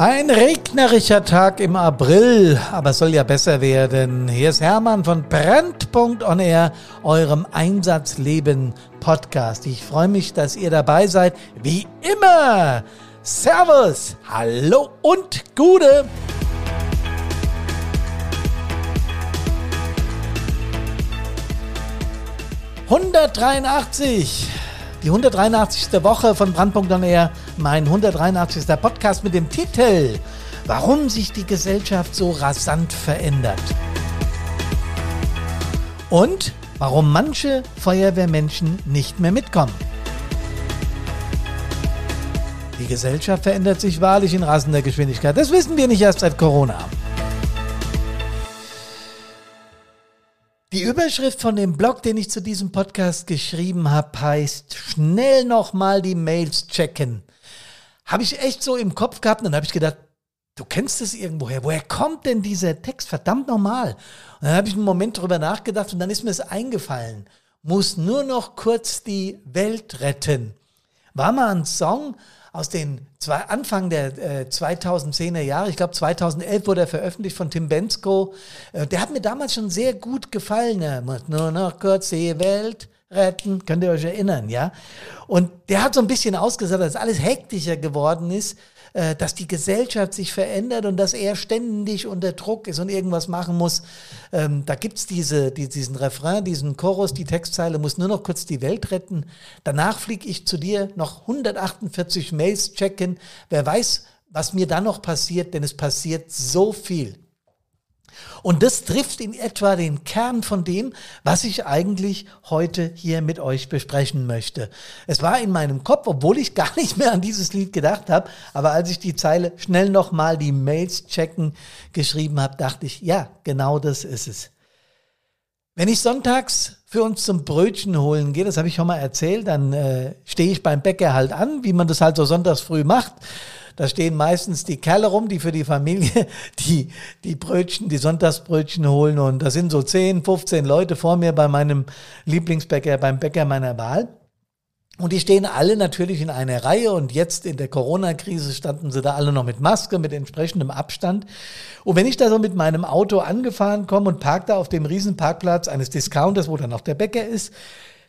Ein regnerischer Tag im April, aber es soll ja besser werden. Hier ist Hermann von Brandpunkt on Air, eurem Einsatzleben Podcast. Ich freue mich, dass ihr dabei seid. Wie immer. Servus, hallo und Gude. Hundertdreiundachtzig. Die 183. Woche von Brandpunkt on Air, mein 183. Podcast mit dem Titel Warum sich die Gesellschaft so rasant verändert. Und warum manche Feuerwehrmenschen nicht mehr mitkommen. Die Gesellschaft verändert sich wahrlich in rasender Geschwindigkeit. Das wissen wir nicht erst seit Corona. Die Überschrift von dem Blog, den ich zu diesem Podcast geschrieben habe, heißt schnell nochmal die Mails checken. Habe ich echt so im Kopf gehabt und dann habe ich gedacht, du kennst es irgendwoher. Woher kommt denn dieser Text? Verdammt nochmal. Und dann habe ich einen Moment drüber nachgedacht und dann ist mir es eingefallen. Muss nur noch kurz die Welt retten. War mal ein Song aus den zwei, Anfang der äh, 2010er Jahre, ich glaube 2011 wurde er veröffentlicht von Tim Bensko. Äh, der hat mir damals schon sehr gut gefallen. Er muss nur noch kurz die Welt retten, könnt ihr euch erinnern, ja? Und der hat so ein bisschen ausgesagt, dass alles hektischer geworden ist äh, dass die Gesellschaft sich verändert und dass er ständig unter Druck ist und irgendwas machen muss. Ähm, da gibt's diese, die, diesen Refrain, diesen Chorus, die Textzeile muss nur noch kurz die Welt retten. Danach fliege ich zu dir noch 148 Mails checken. Wer weiß, was mir dann noch passiert, denn es passiert so viel. Und das trifft in etwa den Kern von dem, was ich eigentlich heute hier mit euch besprechen möchte. Es war in meinem Kopf, obwohl ich gar nicht mehr an dieses Lied gedacht habe, aber als ich die Zeile schnell nochmal die Mails checken geschrieben habe, dachte ich, ja, genau das ist es. Wenn ich sonntags für uns zum Brötchen holen gehe, das habe ich schon mal erzählt, dann äh, stehe ich beim Bäcker halt an, wie man das halt so sonntags früh macht. Da stehen meistens die Kerle rum, die für die Familie die, die Brötchen, die Sonntagsbrötchen holen. Und da sind so 10, 15 Leute vor mir bei meinem Lieblingsbäcker, beim Bäcker meiner Wahl. Und die stehen alle natürlich in einer Reihe und jetzt in der Corona-Krise standen sie da alle noch mit Maske, mit entsprechendem Abstand. Und wenn ich da so mit meinem Auto angefahren komme und parke da auf dem Riesenparkplatz eines Discounters, wo dann noch der Bäcker ist,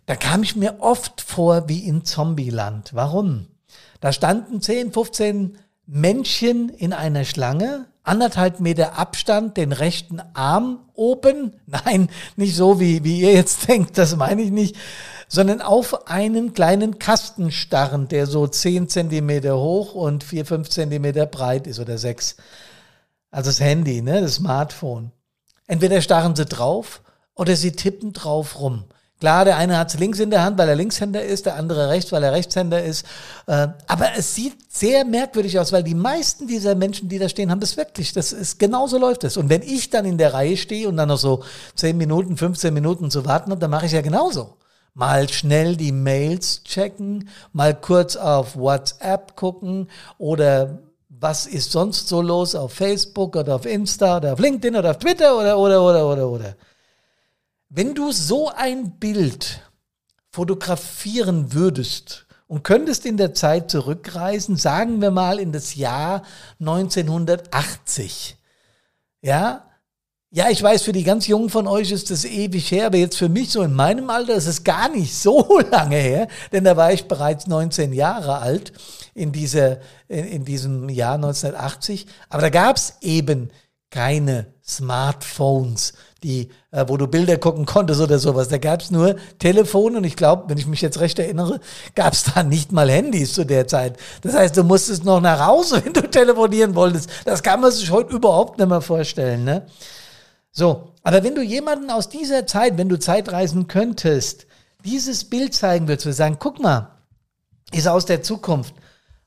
da kam ich mir oft vor wie in Zombieland. Warum? Da standen 10, 15 Männchen in einer Schlange, anderthalb Meter Abstand, den rechten Arm oben. Nein, nicht so, wie, wie ihr jetzt denkt, das meine ich nicht, sondern auf einen kleinen Kasten starren, der so 10 Zentimeter hoch und 4, 5 Zentimeter breit ist oder 6. Also das Handy, ne, das Smartphone. Entweder starren sie drauf oder sie tippen drauf rum. Klar, der eine hat es links in der Hand, weil er Linkshänder ist, der andere rechts, weil er Rechtshänder ist. Äh, aber es sieht sehr merkwürdig aus, weil die meisten dieser Menschen, die da stehen, haben das wirklich. Das ist genauso läuft es. Und wenn ich dann in der Reihe stehe und dann noch so 10 Minuten, 15 Minuten zu warten habe, dann mache ich ja genauso. Mal schnell die Mails checken, mal kurz auf WhatsApp gucken oder was ist sonst so los auf Facebook oder auf Insta oder auf LinkedIn oder auf Twitter oder oder oder oder oder. Wenn du so ein Bild fotografieren würdest und könntest in der Zeit zurückreisen, sagen wir mal in das Jahr 1980, ja, ja, ich weiß, für die ganz Jungen von euch ist das ewig her, aber jetzt für mich so in meinem Alter ist es gar nicht so lange her, denn da war ich bereits 19 Jahre alt in, dieser, in, in diesem Jahr 1980. Aber da gab es eben keine Smartphones, die, äh, wo du Bilder gucken konntest oder sowas. Da gab es nur Telefon und ich glaube, wenn ich mich jetzt recht erinnere, gab es da nicht mal Handys zu der Zeit. Das heißt, du musstest noch nach Hause, wenn du telefonieren wolltest. Das kann man sich heute überhaupt nicht mehr vorstellen. Ne? So, aber wenn du jemanden aus dieser Zeit, wenn du Zeitreisen könntest, dieses Bild zeigen würdest, wir sagen, guck mal, ist aus der Zukunft.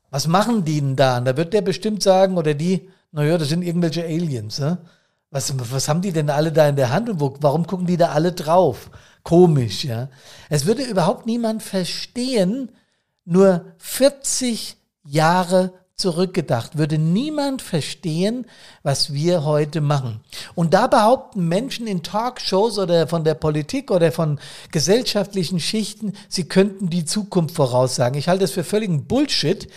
Was machen die denn da? Und da wird der bestimmt sagen, oder die, naja, das sind irgendwelche Aliens. Ne? Was, was haben die denn alle da in der Hand und wo, warum gucken die da alle drauf? Komisch, ja. Es würde überhaupt niemand verstehen, nur 40 Jahre zurückgedacht, würde niemand verstehen, was wir heute machen. Und da behaupten Menschen in Talkshows oder von der Politik oder von gesellschaftlichen Schichten, sie könnten die Zukunft voraussagen. Ich halte das für völligen Bullshit,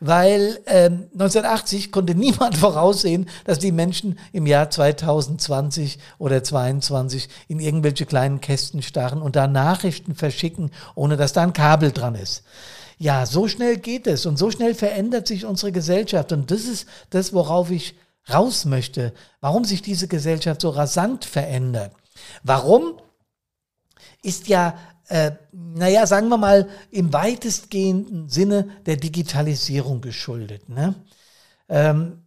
weil ähm, 1980 konnte niemand voraussehen, dass die Menschen im Jahr 2020 oder 22 in irgendwelche kleinen Kästen starren und da Nachrichten verschicken, ohne dass da ein Kabel dran ist. Ja, so schnell geht es und so schnell verändert sich unsere Gesellschaft. Und das ist das, worauf ich raus möchte. Warum sich diese Gesellschaft so rasant verändert. Warum ist ja, äh, naja, sagen wir mal, im weitestgehenden Sinne der Digitalisierung geschuldet. Ne? Ähm,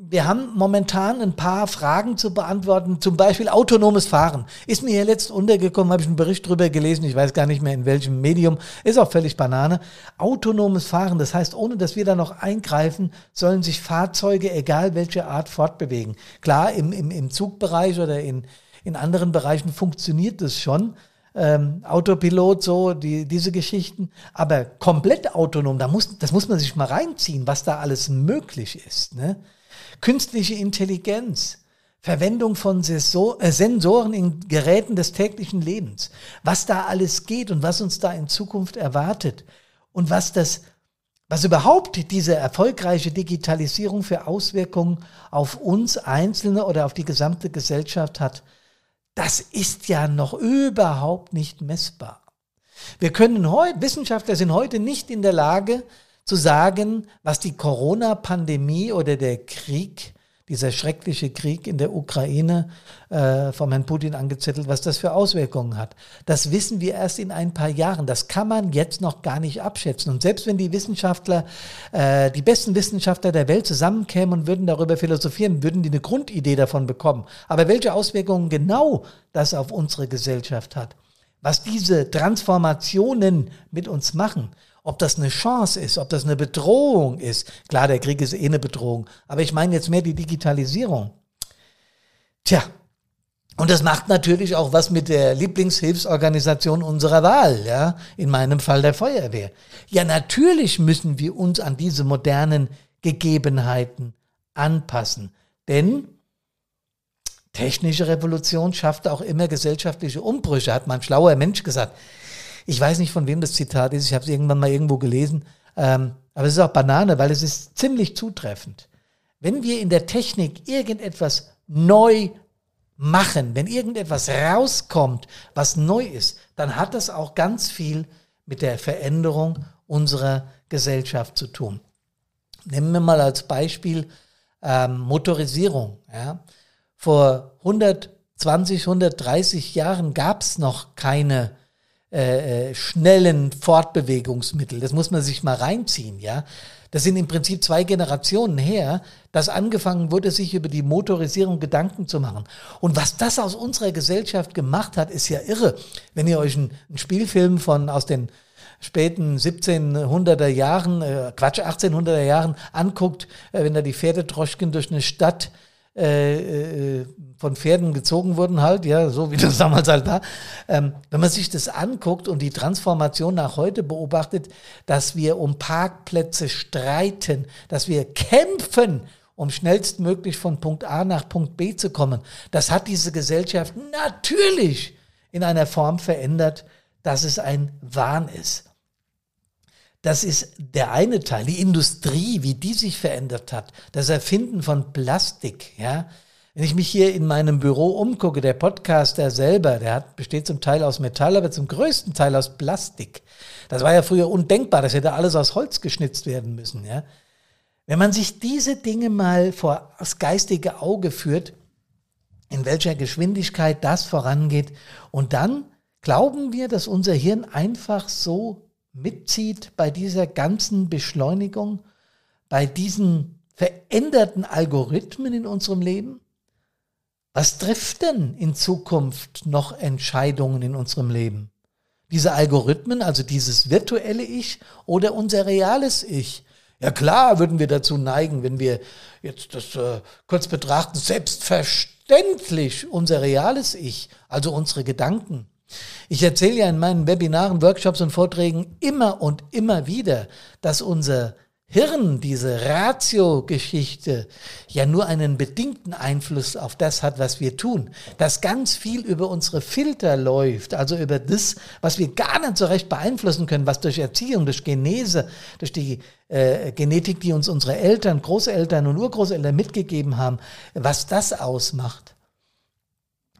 wir haben momentan ein paar Fragen zu beantworten, zum Beispiel autonomes Fahren. Ist mir hier letzt untergekommen, habe ich einen Bericht drüber gelesen, ich weiß gar nicht mehr in welchem Medium, ist auch völlig Banane. Autonomes Fahren, das heißt, ohne dass wir da noch eingreifen, sollen sich Fahrzeuge, egal welche Art, fortbewegen. Klar, im, im, im Zugbereich oder in, in anderen Bereichen funktioniert das schon. Ähm, Autopilot, so, die, diese Geschichten. Aber komplett autonom, da muss, das muss man sich mal reinziehen, was da alles möglich ist. Ne? Künstliche Intelligenz, Verwendung von äh, Sensoren in Geräten des täglichen Lebens, was da alles geht und was uns da in Zukunft erwartet und was das was überhaupt diese erfolgreiche Digitalisierung für Auswirkungen auf uns Einzelne oder auf die gesamte Gesellschaft hat, das ist ja noch überhaupt nicht messbar. Wir können heute, Wissenschaftler sind heute nicht in der Lage, zu sagen, was die Corona-Pandemie oder der Krieg, dieser schreckliche Krieg in der Ukraine äh, vom Herrn Putin angezettelt, was das für Auswirkungen hat. Das wissen wir erst in ein paar Jahren. Das kann man jetzt noch gar nicht abschätzen. Und selbst wenn die Wissenschaftler, äh, die besten Wissenschaftler der Welt zusammenkämen und würden darüber philosophieren, würden die eine Grundidee davon bekommen. Aber welche Auswirkungen genau das auf unsere Gesellschaft hat, was diese Transformationen mit uns machen, ob das eine Chance ist, ob das eine Bedrohung ist. Klar, der Krieg ist eh eine Bedrohung, aber ich meine jetzt mehr die Digitalisierung. Tja, und das macht natürlich auch was mit der Lieblingshilfsorganisation unserer Wahl, ja, in meinem Fall der Feuerwehr. Ja, natürlich müssen wir uns an diese modernen Gegebenheiten anpassen, denn technische Revolution schafft auch immer gesellschaftliche Umbrüche, hat mein schlauer Mensch gesagt. Ich weiß nicht, von wem das Zitat ist. Ich habe es irgendwann mal irgendwo gelesen. Ähm, aber es ist auch Banane, weil es ist ziemlich zutreffend. Wenn wir in der Technik irgendetwas neu machen, wenn irgendetwas rauskommt, was neu ist, dann hat das auch ganz viel mit der Veränderung unserer Gesellschaft zu tun. Nehmen wir mal als Beispiel ähm, Motorisierung. Ja. Vor 120, 130 Jahren gab es noch keine äh, äh, schnellen Fortbewegungsmittel. Das muss man sich mal reinziehen, ja. Das sind im Prinzip zwei Generationen her, dass angefangen wurde, sich über die Motorisierung Gedanken zu machen. Und was das aus unserer Gesellschaft gemacht hat, ist ja irre. Wenn ihr euch einen, Spielfilm von aus den späten 1700er Jahren, äh, Quatsch, 1800er Jahren anguckt, äh, wenn da die Pferdedroschken durch eine Stadt äh, von Pferden gezogen wurden halt, ja, so wie das damals halt war. Ähm, wenn man sich das anguckt und die Transformation nach heute beobachtet, dass wir um Parkplätze streiten, dass wir kämpfen, um schnellstmöglich von Punkt A nach Punkt B zu kommen, das hat diese Gesellschaft natürlich in einer Form verändert, dass es ein Wahn ist. Das ist der eine Teil, die Industrie, wie die sich verändert hat, das Erfinden von Plastik, ja. Wenn ich mich hier in meinem Büro umgucke, der Podcaster selber, der hat, besteht zum Teil aus Metall, aber zum größten Teil aus Plastik. Das war ja früher undenkbar, das hätte alles aus Holz geschnitzt werden müssen, ja. Wenn man sich diese Dinge mal vor das geistige Auge führt, in welcher Geschwindigkeit das vorangeht, und dann glauben wir, dass unser Hirn einfach so mitzieht bei dieser ganzen Beschleunigung, bei diesen veränderten Algorithmen in unserem Leben? Was trifft denn in Zukunft noch Entscheidungen in unserem Leben? Diese Algorithmen, also dieses virtuelle Ich oder unser reales Ich? Ja klar würden wir dazu neigen, wenn wir jetzt das äh, kurz betrachten, selbstverständlich unser reales Ich, also unsere Gedanken, ich erzähle ja in meinen Webinaren, Workshops und Vorträgen immer und immer wieder, dass unser Hirn, diese Ratio-Geschichte, ja nur einen bedingten Einfluss auf das hat, was wir tun, dass ganz viel über unsere Filter läuft, also über das, was wir gar nicht so recht beeinflussen können, was durch Erziehung, durch Genese, durch die äh, Genetik, die uns unsere Eltern, Großeltern und Urgroßeltern mitgegeben haben, was das ausmacht.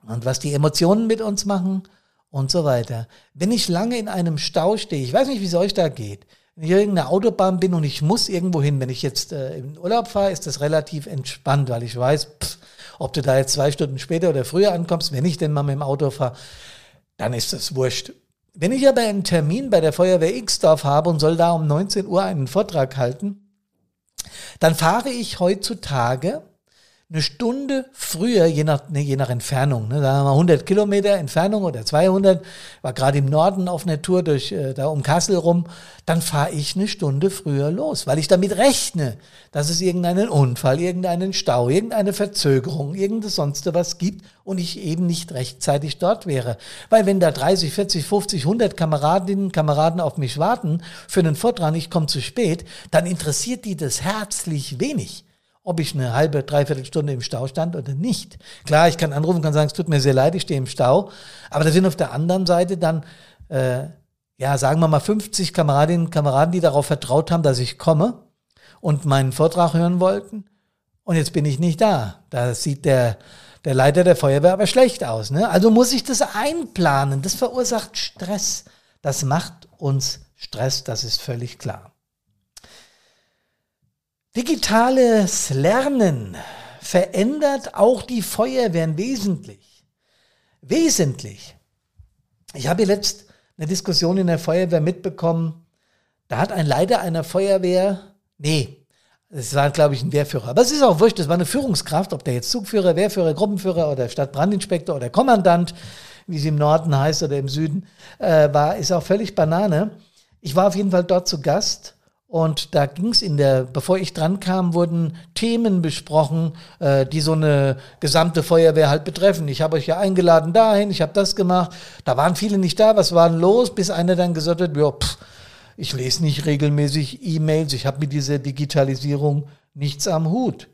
Und was die Emotionen mit uns machen und so weiter. Wenn ich lange in einem Stau stehe, ich weiß nicht, wie es euch da geht, wenn ich irgendeine Autobahn bin und ich muss irgendwo hin, wenn ich jetzt äh, in Urlaub fahre, ist das relativ entspannt, weil ich weiß, pff, ob du da jetzt zwei Stunden später oder früher ankommst, wenn ich denn mal mit dem Auto fahre, dann ist das wurscht. Wenn ich aber einen Termin bei der Feuerwehr Xdorf habe und soll da um 19 Uhr einen Vortrag halten, dann fahre ich heutzutage eine Stunde früher, je nach, ne, je nach Entfernung, ne, haben wir 100 Kilometer Entfernung oder 200, war gerade im Norden auf einer Tour durch, äh, da um Kassel rum, dann fahre ich eine Stunde früher los, weil ich damit rechne, dass es irgendeinen Unfall, irgendeinen Stau, irgendeine Verzögerung, irgendes sonst was gibt und ich eben nicht rechtzeitig dort wäre. Weil wenn da 30, 40, 50, 100 Kameradinnen und Kameraden auf mich warten für einen Vortrag, ich komme zu spät, dann interessiert die das herzlich wenig ob ich eine halbe, dreiviertel Stunde im Stau stand oder nicht. Klar, ich kann anrufen, kann sagen, es tut mir sehr leid, ich stehe im Stau. Aber da sind auf der anderen Seite dann, äh, ja, sagen wir mal 50 Kameradinnen und Kameraden, die darauf vertraut haben, dass ich komme und meinen Vortrag hören wollten. Und jetzt bin ich nicht da. Da sieht der, der Leiter der Feuerwehr aber schlecht aus. Ne? Also muss ich das einplanen. Das verursacht Stress. Das macht uns Stress, das ist völlig klar. Digitales Lernen verändert auch die Feuerwehren wesentlich. Wesentlich. Ich habe letzt eine Diskussion in der Feuerwehr mitbekommen. Da hat ein Leiter einer Feuerwehr, nee, es war, glaube ich, ein Wehrführer. Aber es ist auch wurscht, das war eine Führungskraft, ob der jetzt Zugführer, Wehrführer, Gruppenführer oder Stadtbrandinspektor oder Kommandant, wie es im Norden heißt oder im Süden, äh, war, ist auch völlig Banane. Ich war auf jeden Fall dort zu Gast und da ging es in der, bevor ich dran kam, wurden Themen besprochen, äh, die so eine gesamte Feuerwehr halt betreffen. Ich habe euch ja eingeladen dahin, ich habe das gemacht. Da waren viele nicht da, was war denn los? Bis einer dann gesagt hat, ja, pff, ich lese nicht regelmäßig E-Mails, ich habe mit dieser Digitalisierung nichts am Hut.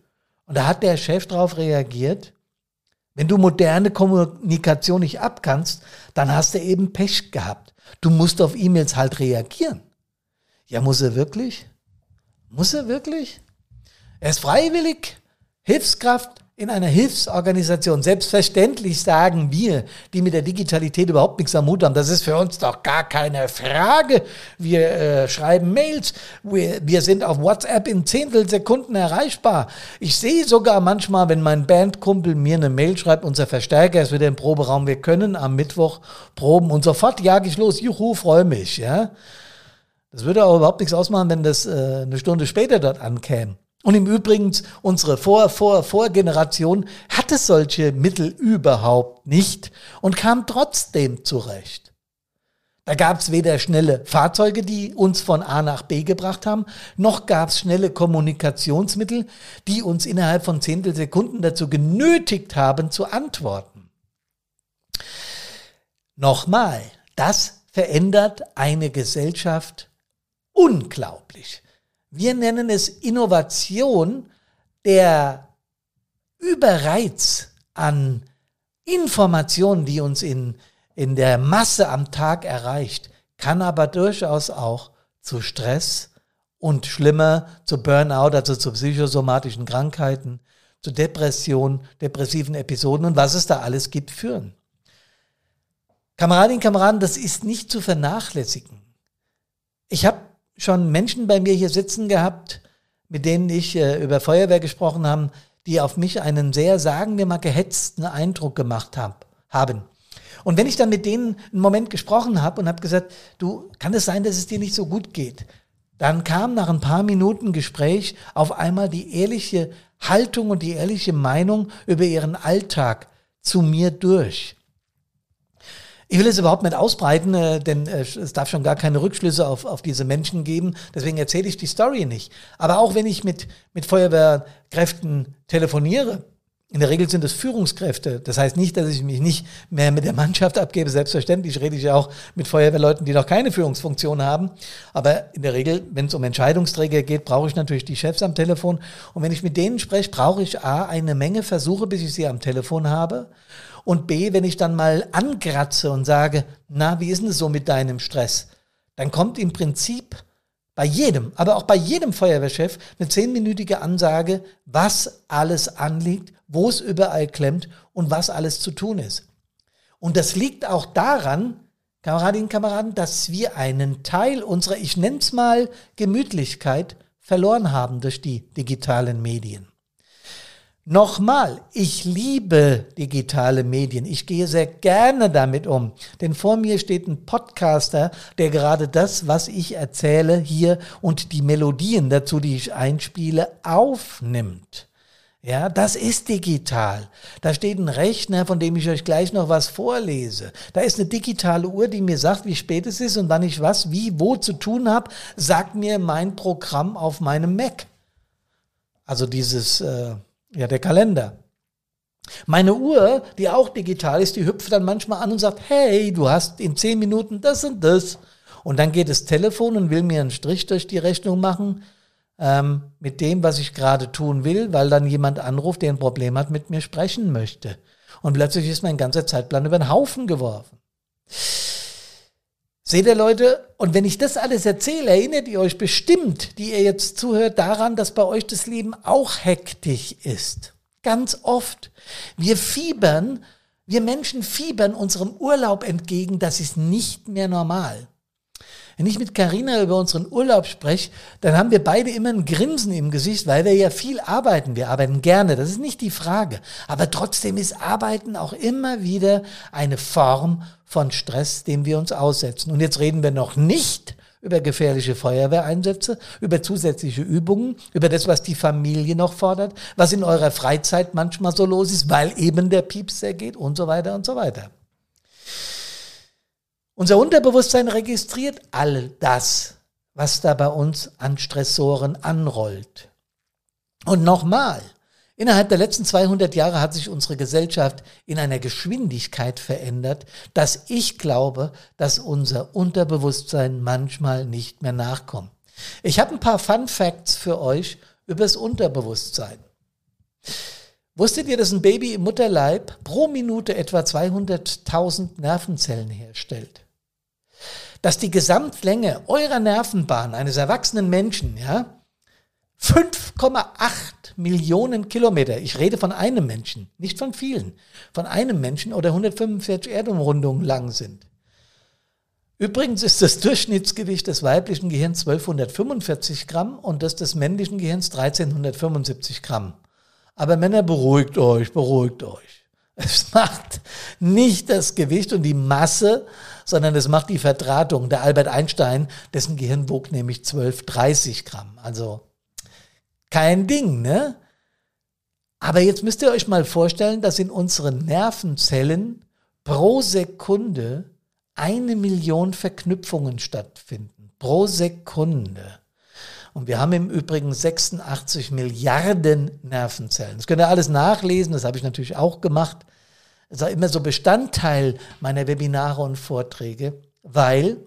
Und da hat der Chef darauf reagiert, wenn du moderne Kommunikation nicht abkannst, dann hast du eben Pech gehabt. Du musst auf E-Mails halt reagieren. Ja, muss er wirklich? Muss er wirklich? Er ist freiwillig Hilfskraft in einer Hilfsorganisation. Selbstverständlich sagen wir, die mit der Digitalität überhaupt nichts am Hut haben, das ist für uns doch gar keine Frage. Wir äh, schreiben Mails, wir, wir sind auf WhatsApp in Zehntelsekunden erreichbar. Ich sehe sogar manchmal, wenn mein Bandkumpel mir eine Mail schreibt, unser Verstärker ist wieder im Proberaum, wir können am Mittwoch proben und sofort jage ich los. Juhu, freue mich. Ja. Das würde aber überhaupt nichts ausmachen, wenn das äh, eine Stunde später dort ankäme. Und im Übrigen, unsere Vor-, Vor-, Vorgeneration hatte solche Mittel überhaupt nicht und kam trotzdem zurecht. Da gab es weder schnelle Fahrzeuge, die uns von A nach B gebracht haben, noch gab es schnelle Kommunikationsmittel, die uns innerhalb von Zehntelsekunden dazu genötigt haben zu antworten. Nochmal, das verändert eine Gesellschaft unglaublich. Wir nennen es Innovation, der Überreiz an Informationen, die uns in, in der Masse am Tag erreicht, kann aber durchaus auch zu Stress und schlimmer zu Burnout, also zu psychosomatischen Krankheiten, zu Depressionen, depressiven Episoden und was es da alles gibt, führen. Kameradinnen Kameraden, das ist nicht zu vernachlässigen. Ich habe schon Menschen bei mir hier sitzen gehabt, mit denen ich äh, über Feuerwehr gesprochen habe, die auf mich einen sehr, sagen wir mal, gehetzten Eindruck gemacht hab, haben. Und wenn ich dann mit denen einen Moment gesprochen habe und habe gesagt, du, kann es sein, dass es dir nicht so gut geht? Dann kam nach ein paar Minuten Gespräch auf einmal die ehrliche Haltung und die ehrliche Meinung über ihren Alltag zu mir durch. Ich will es überhaupt nicht ausbreiten, äh, denn äh, es darf schon gar keine Rückschlüsse auf, auf diese Menschen geben. Deswegen erzähle ich die Story nicht. Aber auch wenn ich mit, mit Feuerwehrkräften telefoniere In der Regel sind es Führungskräfte. Das heißt nicht, dass ich mich nicht mehr mit der Mannschaft abgebe. Selbstverständlich rede ich ja auch mit Feuerwehrleuten, die noch keine Führungsfunktion haben. Aber in der Regel, wenn es um Entscheidungsträger geht, brauche ich natürlich die Chefs am Telefon. Und wenn ich mit denen spreche, brauche ich A, eine Menge Versuche, bis ich sie am Telefon habe. Und B, wenn ich dann mal angratze und sage, na, wie ist denn es so mit deinem Stress? Dann kommt im Prinzip bei jedem, aber auch bei jedem Feuerwehrchef eine zehnminütige Ansage, was alles anliegt, wo es überall klemmt und was alles zu tun ist. Und das liegt auch daran, Kameradinnen und Kameraden, dass wir einen Teil unserer, ich nenne es mal, Gemütlichkeit verloren haben durch die digitalen Medien. Nochmal, ich liebe digitale Medien. Ich gehe sehr gerne damit um. Denn vor mir steht ein Podcaster, der gerade das, was ich erzähle hier und die Melodien dazu, die ich einspiele, aufnimmt. Ja, das ist digital. Da steht ein Rechner, von dem ich euch gleich noch was vorlese. Da ist eine digitale Uhr, die mir sagt, wie spät es ist und wann ich was, wie, wo zu tun habe, sagt mir mein Programm auf meinem Mac. Also dieses äh, ja, der Kalender. Meine Uhr, die auch digital ist, die hüpft dann manchmal an und sagt, hey, du hast in zehn Minuten das und das. Und dann geht das Telefon und will mir einen Strich durch die Rechnung machen ähm, mit dem, was ich gerade tun will, weil dann jemand anruft, der ein Problem hat, mit mir sprechen möchte. Und plötzlich ist mein ganzer Zeitplan über den Haufen geworfen. Seht ihr Leute, und wenn ich das alles erzähle, erinnert ihr euch bestimmt, die ihr jetzt zuhört, daran, dass bei euch das Leben auch hektisch ist. Ganz oft. Wir fiebern, wir Menschen fiebern unserem Urlaub entgegen, das ist nicht mehr normal. Wenn ich mit Karina über unseren Urlaub spreche, dann haben wir beide immer ein Grinsen im Gesicht, weil wir ja viel arbeiten. Wir arbeiten gerne, das ist nicht die Frage. Aber trotzdem ist Arbeiten auch immer wieder eine Form von Stress, dem wir uns aussetzen. Und jetzt reden wir noch nicht über gefährliche Feuerwehreinsätze, über zusätzliche Übungen, über das, was die Familie noch fordert, was in eurer Freizeit manchmal so los ist, weil eben der Pieps geht und so weiter und so weiter. Unser Unterbewusstsein registriert all das, was da bei uns an Stressoren anrollt. Und nochmal, innerhalb der letzten 200 Jahre hat sich unsere Gesellschaft in einer Geschwindigkeit verändert, dass ich glaube, dass unser Unterbewusstsein manchmal nicht mehr nachkommt. Ich habe ein paar Fun Facts für euch über das Unterbewusstsein. Wusstet ihr, dass ein Baby im Mutterleib pro Minute etwa 200.000 Nervenzellen herstellt? dass die Gesamtlänge eurer Nervenbahn eines erwachsenen Menschen, ja, 5,8 Millionen Kilometer, ich rede von einem Menschen, nicht von vielen, von einem Menschen oder 145 Erdumrundungen lang sind. Übrigens ist das Durchschnittsgewicht des weiblichen Gehirns 1245 Gramm und das des männlichen Gehirns 1375 Gramm. Aber Männer, beruhigt euch, beruhigt euch. Es macht nicht das Gewicht und die Masse sondern es macht die Verdrahtung. Der Albert Einstein, dessen Gehirn wog nämlich 12, 30 Gramm. Also kein Ding, ne? Aber jetzt müsst ihr euch mal vorstellen, dass in unseren Nervenzellen pro Sekunde eine Million Verknüpfungen stattfinden. Pro Sekunde. Und wir haben im Übrigen 86 Milliarden Nervenzellen. Das könnt ihr alles nachlesen, das habe ich natürlich auch gemacht. Das war immer so Bestandteil meiner Webinare und Vorträge, weil,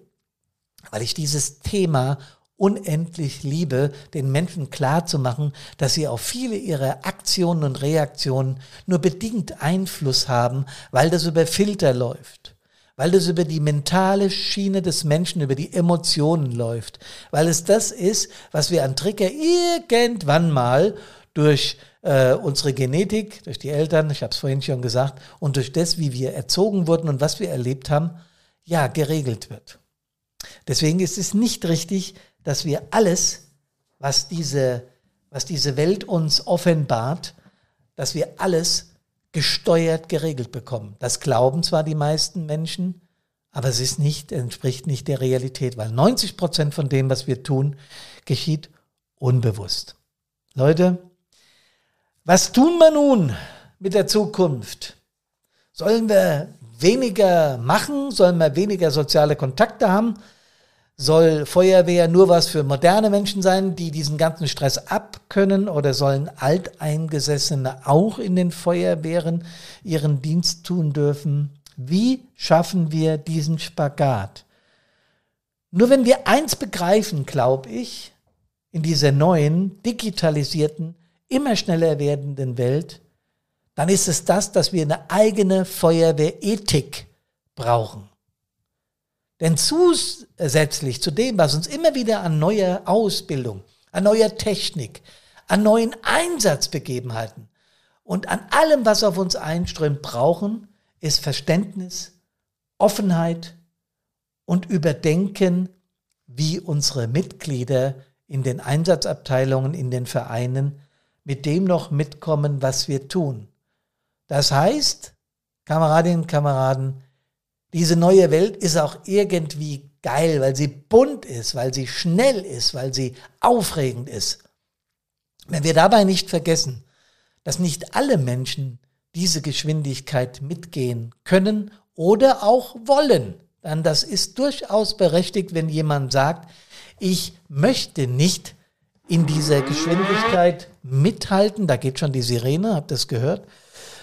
weil ich dieses Thema unendlich liebe, den Menschen klarzumachen, dass sie auf viele ihrer Aktionen und Reaktionen nur bedingt Einfluss haben, weil das über Filter läuft, weil das über die mentale Schiene des Menschen, über die Emotionen läuft, weil es das ist, was wir an Trigger irgendwann mal durch äh, unsere Genetik, durch die Eltern, ich habe es vorhin schon gesagt, und durch das, wie wir erzogen wurden und was wir erlebt haben, ja, geregelt wird. Deswegen ist es nicht richtig, dass wir alles, was diese, was diese Welt uns offenbart, dass wir alles gesteuert geregelt bekommen. Das glauben zwar die meisten Menschen, aber es ist nicht, entspricht nicht der Realität, weil 90 Prozent von dem, was wir tun, geschieht unbewusst. Leute, was tun wir nun mit der Zukunft? Sollen wir weniger machen? Sollen wir weniger soziale Kontakte haben? Soll Feuerwehr nur was für moderne Menschen sein, die diesen ganzen Stress abkönnen oder sollen Alteingesessene auch in den Feuerwehren ihren Dienst tun dürfen? Wie schaffen wir diesen Spagat? Nur wenn wir eins begreifen, glaube ich, in dieser neuen, digitalisierten, immer schneller werdenden Welt, dann ist es das, dass wir eine eigene Feuerwehrethik brauchen. Denn zusätzlich zu dem, was uns immer wieder an neuer Ausbildung, an neuer Technik, an neuen Einsatzbegebenheiten und an allem, was auf uns einströmt, brauchen, ist Verständnis, Offenheit und Überdenken, wie unsere Mitglieder in den Einsatzabteilungen, in den Vereinen mit dem noch mitkommen, was wir tun. Das heißt, Kameradinnen und Kameraden, diese neue Welt ist auch irgendwie geil, weil sie bunt ist, weil sie schnell ist, weil sie aufregend ist. Wenn wir dabei nicht vergessen, dass nicht alle Menschen diese Geschwindigkeit mitgehen können oder auch wollen, dann das ist durchaus berechtigt, wenn jemand sagt, ich möchte nicht in dieser Geschwindigkeit mithalten. Da geht schon die Sirene, habt ihr das gehört?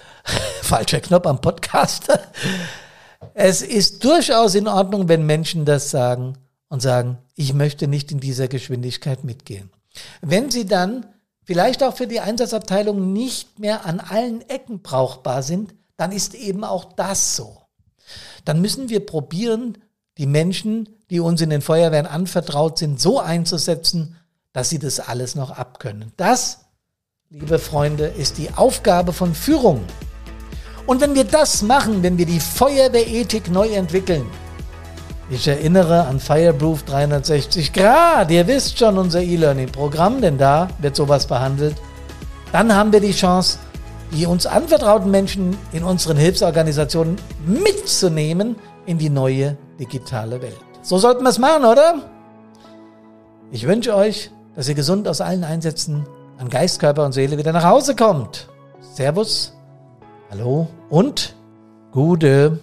Falscher Knopf am Podcast. Es ist durchaus in Ordnung, wenn Menschen das sagen und sagen, ich möchte nicht in dieser Geschwindigkeit mitgehen. Wenn sie dann vielleicht auch für die Einsatzabteilung nicht mehr an allen Ecken brauchbar sind, dann ist eben auch das so. Dann müssen wir probieren, die Menschen, die uns in den Feuerwehren anvertraut sind, so einzusetzen, dass sie das alles noch abkönnen. Das, liebe Freunde, ist die Aufgabe von Führung. Und wenn wir das machen, wenn wir die Feuerwehrethik neu entwickeln, ich erinnere an Fireproof 360 Grad, ihr wisst schon unser E-Learning-Programm, denn da wird sowas behandelt, dann haben wir die Chance, die uns anvertrauten Menschen in unseren Hilfsorganisationen mitzunehmen in die neue digitale Welt. So sollten wir es machen, oder? Ich wünsche euch, dass ihr gesund aus allen Einsätzen an Geist, Körper und Seele wieder nach Hause kommt. Servus Hallo und gute